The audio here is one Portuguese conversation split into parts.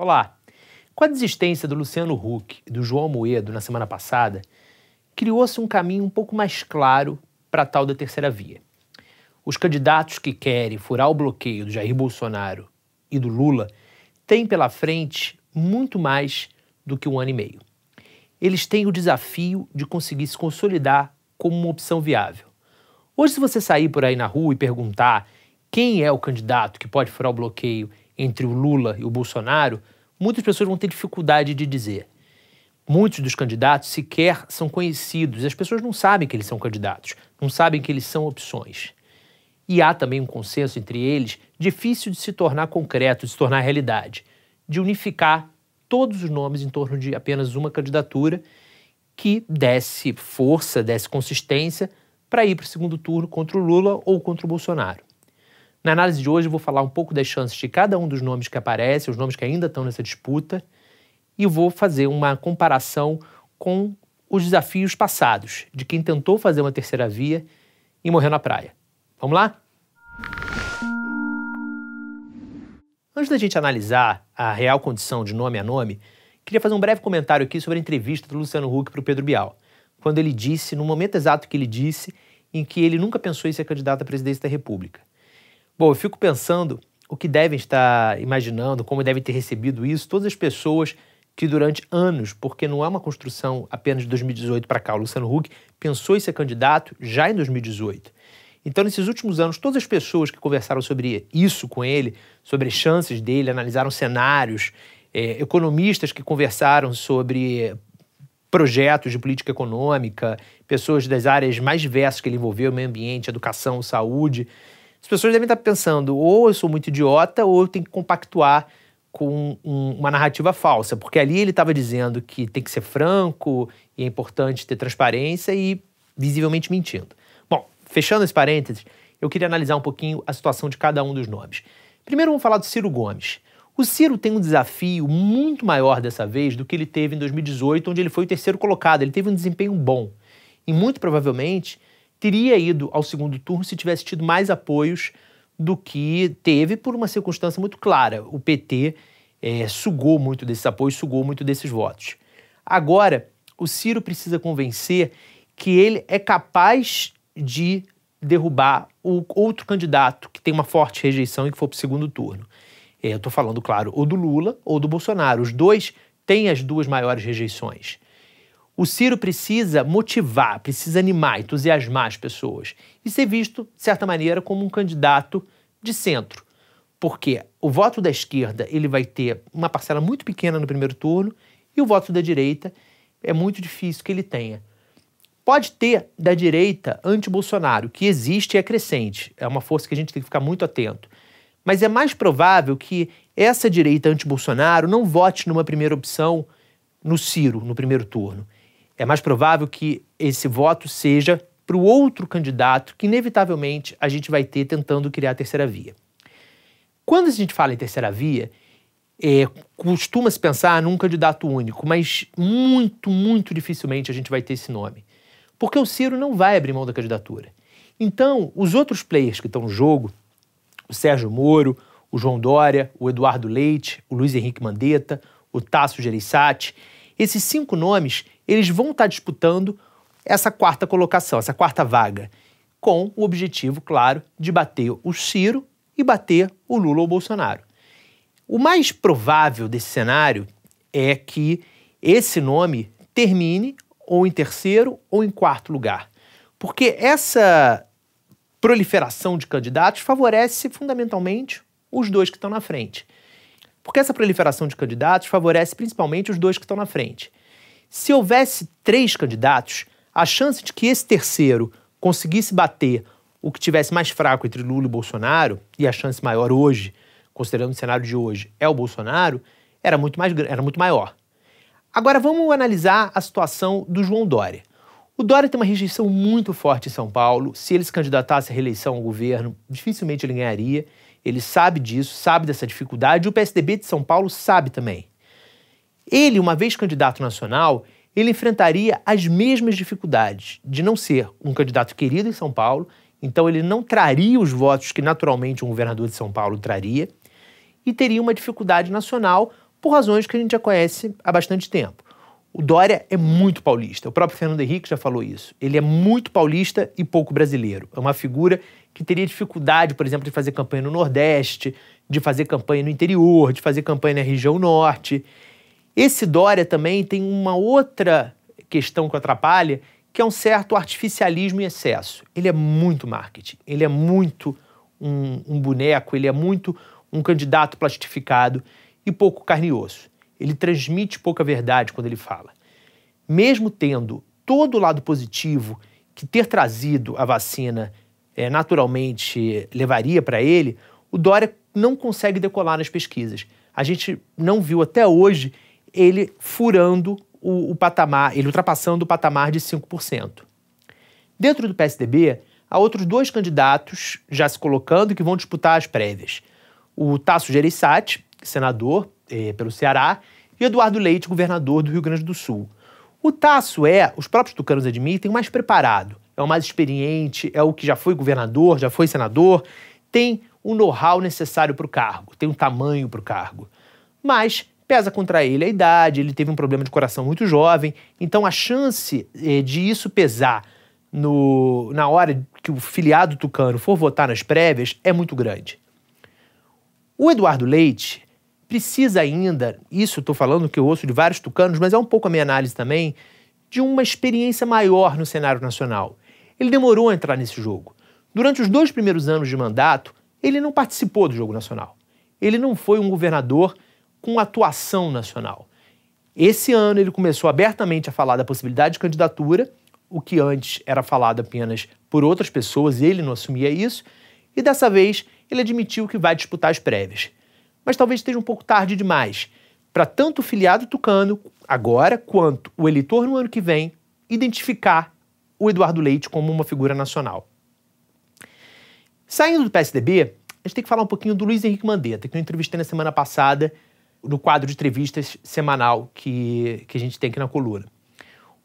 Olá! Com a desistência do Luciano Huck e do João Moedo na semana passada, criou-se um caminho um pouco mais claro para tal da terceira via. Os candidatos que querem furar o bloqueio do Jair Bolsonaro e do Lula têm pela frente muito mais do que um ano e meio. Eles têm o desafio de conseguir se consolidar como uma opção viável. Hoje, se você sair por aí na rua e perguntar quem é o candidato que pode furar o bloqueio entre o Lula e o Bolsonaro, muitas pessoas vão ter dificuldade de dizer. Muitos dos candidatos sequer são conhecidos, as pessoas não sabem que eles são candidatos, não sabem que eles são opções. E há também um consenso entre eles, difícil de se tornar concreto, de se tornar realidade, de unificar todos os nomes em torno de apenas uma candidatura que desse força, desse consistência para ir para o segundo turno contra o Lula ou contra o Bolsonaro. Na análise de hoje, eu vou falar um pouco das chances de cada um dos nomes que aparecem, os nomes que ainda estão nessa disputa, e vou fazer uma comparação com os desafios passados de quem tentou fazer uma terceira via e morreu na praia. Vamos lá? Antes da gente analisar a real condição de nome a nome, queria fazer um breve comentário aqui sobre a entrevista do Luciano Huck para o Pedro Bial, quando ele disse, no momento exato que ele disse, em que ele nunca pensou em ser candidato à presidência da República. Bom, eu fico pensando o que devem estar imaginando, como devem ter recebido isso, todas as pessoas que durante anos, porque não é uma construção apenas de 2018 para cá, o Luciano Huck pensou em ser candidato já em 2018. Então, nesses últimos anos, todas as pessoas que conversaram sobre isso com ele, sobre chances dele, analisaram cenários, é, economistas que conversaram sobre projetos de política econômica, pessoas das áreas mais diversas que ele envolveu, meio ambiente, educação, saúde, as pessoas devem estar pensando, ou eu sou muito idiota, ou eu tenho que compactuar com um, uma narrativa falsa, porque ali ele estava dizendo que tem que ser franco e é importante ter transparência e visivelmente mentindo. Bom, fechando esse parênteses, eu queria analisar um pouquinho a situação de cada um dos nomes. Primeiro vamos falar do Ciro Gomes. O Ciro tem um desafio muito maior dessa vez do que ele teve em 2018, onde ele foi o terceiro colocado. Ele teve um desempenho bom. E muito provavelmente teria ido ao segundo turno se tivesse tido mais apoios do que teve por uma circunstância muito clara. O PT é, sugou muito desses apoios, sugou muito desses votos. Agora, o Ciro precisa convencer que ele é capaz de derrubar o outro candidato que tem uma forte rejeição e que for para o segundo turno. É, eu estou falando, claro, ou do Lula ou do Bolsonaro. Os dois têm as duas maiores rejeições. O Ciro precisa motivar, precisa animar, entusiasmar as pessoas e ser visto, de certa maneira, como um candidato de centro. Porque o voto da esquerda ele vai ter uma parcela muito pequena no primeiro turno e o voto da direita é muito difícil que ele tenha. Pode ter da direita anti-Bolsonaro, que existe e é crescente, é uma força que a gente tem que ficar muito atento. Mas é mais provável que essa direita anti-Bolsonaro não vote numa primeira opção no Ciro, no primeiro turno é mais provável que esse voto seja para o outro candidato que, inevitavelmente, a gente vai ter tentando criar a terceira via. Quando a gente fala em terceira via, é, costuma-se pensar num candidato único, mas muito, muito dificilmente a gente vai ter esse nome. Porque o Ciro não vai abrir mão da candidatura. Então, os outros players que estão no jogo, o Sérgio Moro, o João Dória, o Eduardo Leite, o Luiz Henrique Mandetta, o Tasso Gereissati, esses cinco nomes, eles vão estar disputando essa quarta colocação, essa quarta vaga, com o objetivo, claro, de bater o Ciro e bater o Lula ou o Bolsonaro. O mais provável desse cenário é que esse nome termine ou em terceiro ou em quarto lugar. Porque essa proliferação de candidatos favorece fundamentalmente os dois que estão na frente. Porque essa proliferação de candidatos favorece principalmente os dois que estão na frente. Se houvesse três candidatos, a chance de que esse terceiro conseguisse bater o que tivesse mais fraco entre Lula e Bolsonaro, e a chance maior hoje, considerando o cenário de hoje, é o Bolsonaro, era muito, mais, era muito maior. Agora vamos analisar a situação do João Dória. O Dória tem uma rejeição muito forte em São Paulo. Se ele se candidatasse à reeleição ao governo, dificilmente ele ganharia. Ele sabe disso, sabe dessa dificuldade, e o PSDB de São Paulo sabe também. Ele, uma vez candidato nacional, ele enfrentaria as mesmas dificuldades de não ser um candidato querido em São Paulo, então ele não traria os votos que naturalmente um governador de São Paulo traria, e teria uma dificuldade nacional por razões que a gente já conhece há bastante tempo. O Dória é muito paulista, o próprio Fernando Henrique já falou isso. Ele é muito paulista e pouco brasileiro. É uma figura que teria dificuldade, por exemplo, de fazer campanha no Nordeste, de fazer campanha no interior, de fazer campanha na região Norte. Esse Dória também tem uma outra questão que atrapalha, que é um certo artificialismo em excesso. Ele é muito marketing, ele é muito um, um boneco, ele é muito um candidato plastificado e pouco carne e osso. Ele transmite pouca verdade quando ele fala. Mesmo tendo todo o lado positivo que ter trazido a vacina é, naturalmente levaria para ele, o Dória não consegue decolar nas pesquisas. A gente não viu até hoje ele furando o, o patamar, ele ultrapassando o patamar de 5%. Dentro do PSDB, há outros dois candidatos já se colocando que vão disputar as prévias. O Tasso Gereissati, senador eh, pelo Ceará, e Eduardo Leite, governador do Rio Grande do Sul. O Tasso é, os próprios tucanos admitem, o mais preparado, é o mais experiente, é o que já foi governador, já foi senador, tem o know-how necessário para o cargo, tem um tamanho para o cargo. Mas pesa contra ele a idade, ele teve um problema de coração muito jovem, então a chance eh, de isso pesar no, na hora que o filiado tucano for votar nas prévias é muito grande. O Eduardo Leite precisa ainda, isso estou falando que eu ouço de vários tucanos, mas é um pouco a minha análise também, de uma experiência maior no cenário nacional. Ele demorou a entrar nesse jogo. Durante os dois primeiros anos de mandato, ele não participou do jogo nacional. Ele não foi um governador com atuação nacional. Esse ano ele começou abertamente a falar da possibilidade de candidatura, o que antes era falado apenas por outras pessoas, ele não assumia isso, e dessa vez ele admitiu que vai disputar as prévias. Mas talvez esteja um pouco tarde demais para tanto o filiado tucano, agora, quanto o eleitor no ano que vem, identificar o Eduardo Leite como uma figura nacional. Saindo do PSDB, a gente tem que falar um pouquinho do Luiz Henrique Mandetta, que eu entrevistei na semana passada no quadro de entrevistas semanal que, que a gente tem aqui na coluna.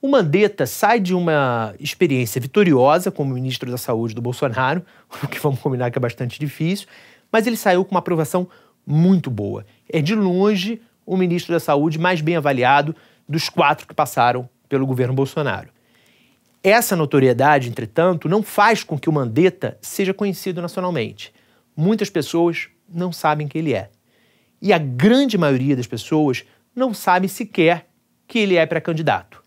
O Mandetta sai de uma experiência vitoriosa como ministro da Saúde do Bolsonaro, o que vamos combinar que é bastante difícil, mas ele saiu com uma aprovação muito boa. É de longe o ministro da Saúde mais bem avaliado dos quatro que passaram pelo governo Bolsonaro. Essa notoriedade, entretanto, não faz com que o Mandetta seja conhecido nacionalmente. Muitas pessoas não sabem quem ele é. E a grande maioria das pessoas não sabe sequer que ele é pré-candidato.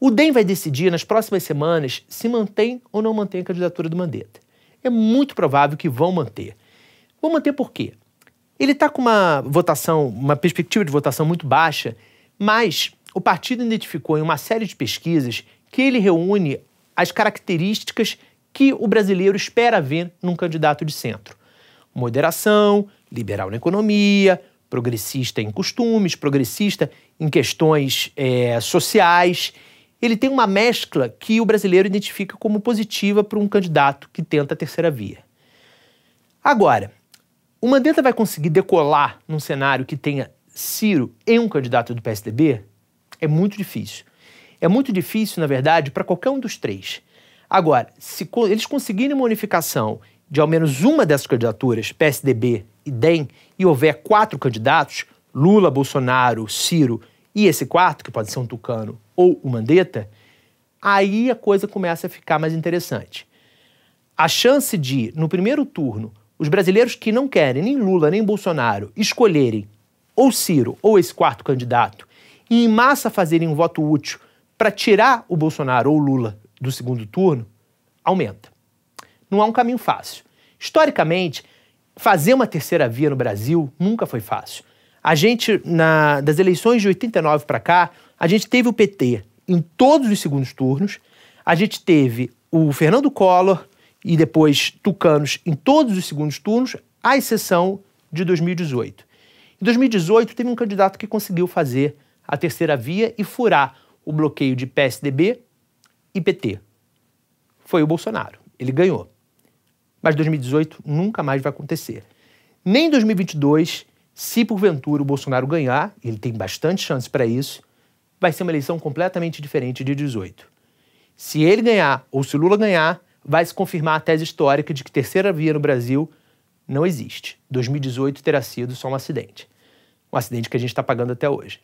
O DEM vai decidir nas próximas semanas se mantém ou não mantém a candidatura do Mandetta. É muito provável que vão manter. Vão manter por quê? Ele está com uma votação, uma perspectiva de votação muito baixa, mas o partido identificou em uma série de pesquisas que ele reúne as características que o brasileiro espera ver num candidato de centro: moderação, liberal na economia, progressista em costumes, progressista em questões é, sociais. Ele tem uma mescla que o brasileiro identifica como positiva para um candidato que tenta a terceira via. Agora, o Mandetta vai conseguir decolar num cenário que tenha Ciro em um candidato do PSDB? É muito difícil. É muito difícil, na verdade, para qualquer um dos três. Agora, se eles conseguirem uma unificação de ao menos uma dessas candidaturas, PSDB e DEM, e houver quatro candidatos, Lula, Bolsonaro, Ciro e esse quarto, que pode ser um tucano ou o Mandetta, aí a coisa começa a ficar mais interessante. A chance de, no primeiro turno, os brasileiros que não querem nem Lula nem Bolsonaro escolherem ou Ciro ou esse quarto candidato e em massa fazerem um voto útil para tirar o Bolsonaro ou Lula do segundo turno aumenta. Não há um caminho fácil. Historicamente, fazer uma terceira via no Brasil nunca foi fácil. A gente, na, das eleições de 89 para cá, a gente teve o PT em todos os segundos turnos, a gente teve o Fernando Collor e depois Tucanos em todos os segundos turnos, à exceção de 2018. Em 2018, teve um candidato que conseguiu fazer a terceira via e furar o bloqueio de PSDB e PT. Foi o Bolsonaro. Ele ganhou. Mas 2018 nunca mais vai acontecer. Nem em 2022, se porventura o Bolsonaro ganhar, ele tem bastante chance para isso, vai ser uma eleição completamente diferente de 18. Se ele ganhar ou se Lula ganhar, vai se confirmar a tese histórica de que terceira via no Brasil não existe. 2018 terá sido só um acidente. um acidente que a gente está pagando até hoje.